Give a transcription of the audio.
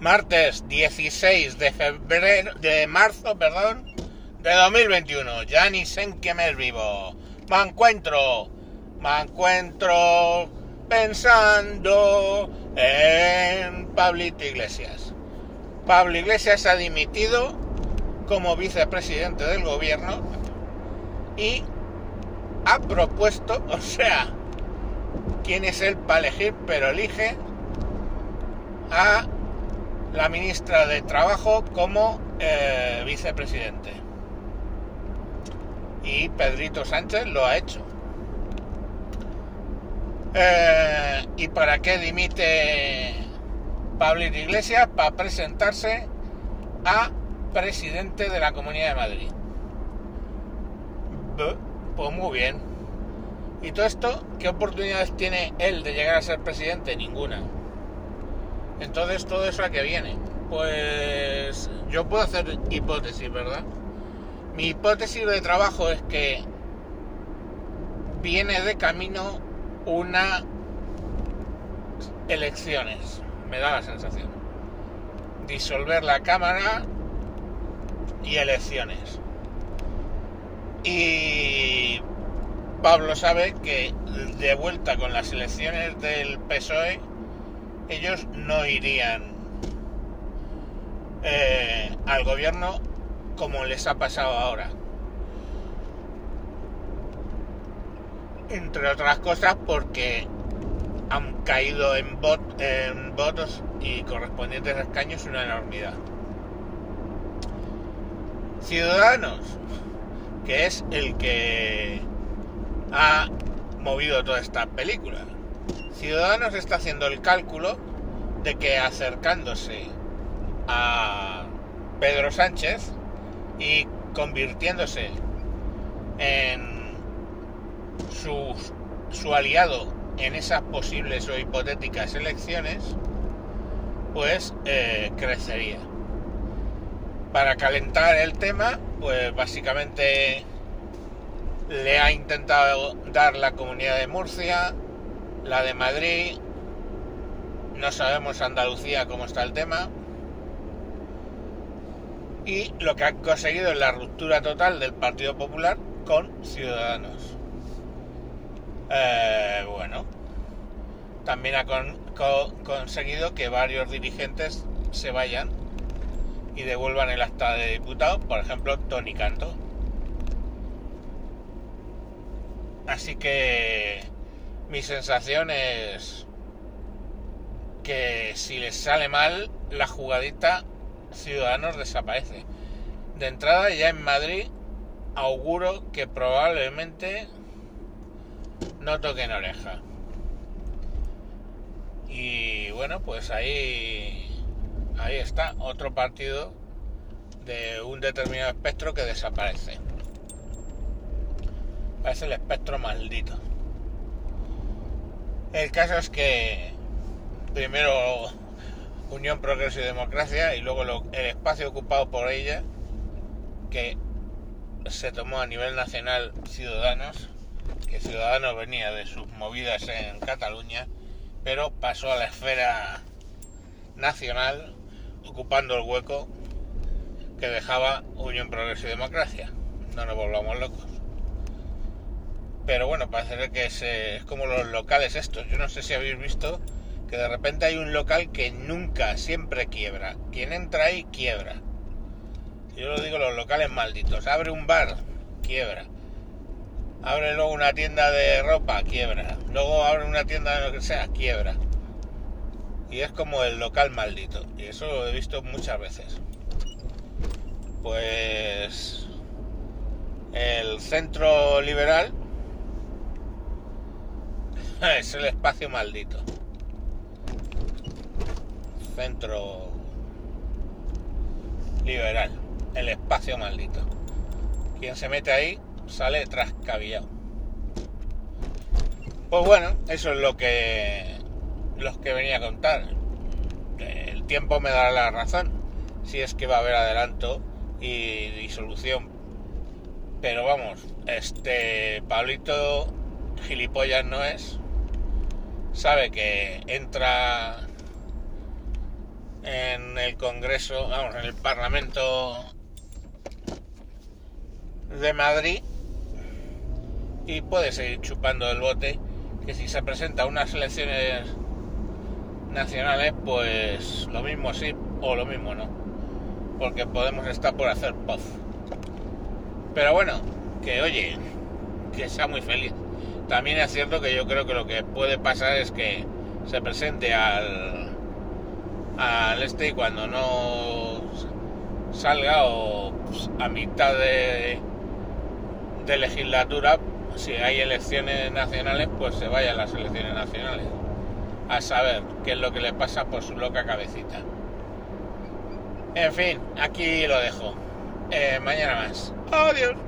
martes 16 de febrero, de marzo, perdón, de 2021. Ya ni sé en qué mes vivo. Me encuentro, me encuentro pensando en Pablito Iglesias. Pablo Iglesias ha dimitido como vicepresidente del gobierno y ha propuesto, o sea, quién es él para elegir, pero elige a la ministra de Trabajo como eh, vicepresidente. Y Pedrito Sánchez lo ha hecho. Eh, ¿Y para qué dimite Pablo Iglesias? Para presentarse a presidente de la Comunidad de Madrid. Pues muy bien. ¿Y todo esto? ¿Qué oportunidades tiene él de llegar a ser presidente? Ninguna. Entonces todo eso a qué viene. Pues yo puedo hacer hipótesis, ¿verdad? Mi hipótesis de trabajo es que viene de camino una elecciones, me da la sensación. Disolver la Cámara y elecciones. Y Pablo sabe que de vuelta con las elecciones del PSOE, ellos no irían eh, al gobierno como les ha pasado ahora. Entre otras cosas porque han caído en, en votos y correspondientes escaños una enormidad. Ciudadanos, que es el que ha movido toda esta película. Ciudadanos está haciendo el cálculo de que acercándose a Pedro Sánchez y convirtiéndose en su, aliado en esas posibles o hipotéticas elecciones, pues eh, crecería. Para calentar el tema, pues básicamente le ha intentado dar la comunidad de Murcia, la de Madrid, no sabemos Andalucía cómo está el tema, y lo que ha conseguido es la ruptura total del Partido Popular con Ciudadanos. Eh, bueno, también ha conseguido que varios dirigentes se vayan y devuelvan el acta de diputado, por ejemplo, Tony Canto. Así que mi sensación es que si les sale mal la jugadita, Ciudadanos desaparece. De entrada ya en Madrid auguro que probablemente no toquen oreja. Y bueno, pues ahí ahí está otro partido de un determinado espectro que desaparece. Parece el espectro maldito. El caso es que primero Unión, Progreso y Democracia y luego el espacio ocupado por ella que se tomó a nivel nacional Ciudadanos, que Ciudadanos venía de sus movidas en Cataluña, pero pasó a la esfera nacional ocupando el hueco que dejaba Unión, Progreso y Democracia. No nos volvamos locos. Pero bueno, parece que es, es como los locales estos. Yo no sé si habéis visto que de repente hay un local que nunca, siempre quiebra. Quien entra ahí quiebra. Yo lo digo, los locales malditos. Abre un bar, quiebra. Abre luego una tienda de ropa, quiebra. Luego abre una tienda de lo que sea, quiebra. Y es como el local maldito. Y eso lo he visto muchas veces. Pues el centro liberal es el espacio maldito. Centro liberal, el espacio maldito. Quien se mete ahí sale trascabillado. Pues bueno, eso es lo que los que venía a contar. El tiempo me dará la razón si es que va a haber adelanto y disolución. Pero vamos, este Pablito gilipollas no es sabe que entra en el Congreso, vamos, en el Parlamento de Madrid y puede seguir chupando el bote que si se presenta unas elecciones nacionales pues lo mismo sí o lo mismo no porque podemos estar por hacer puff pero bueno que oye que sea muy feliz también es cierto que yo creo que lo que puede pasar es que se presente al al este y cuando no salga o pues, a mitad de, de legislatura si hay elecciones nacionales pues se vaya a las elecciones nacionales. A saber qué es lo que le pasa por su loca cabecita. En fin aquí lo dejo. Eh, mañana más. Adiós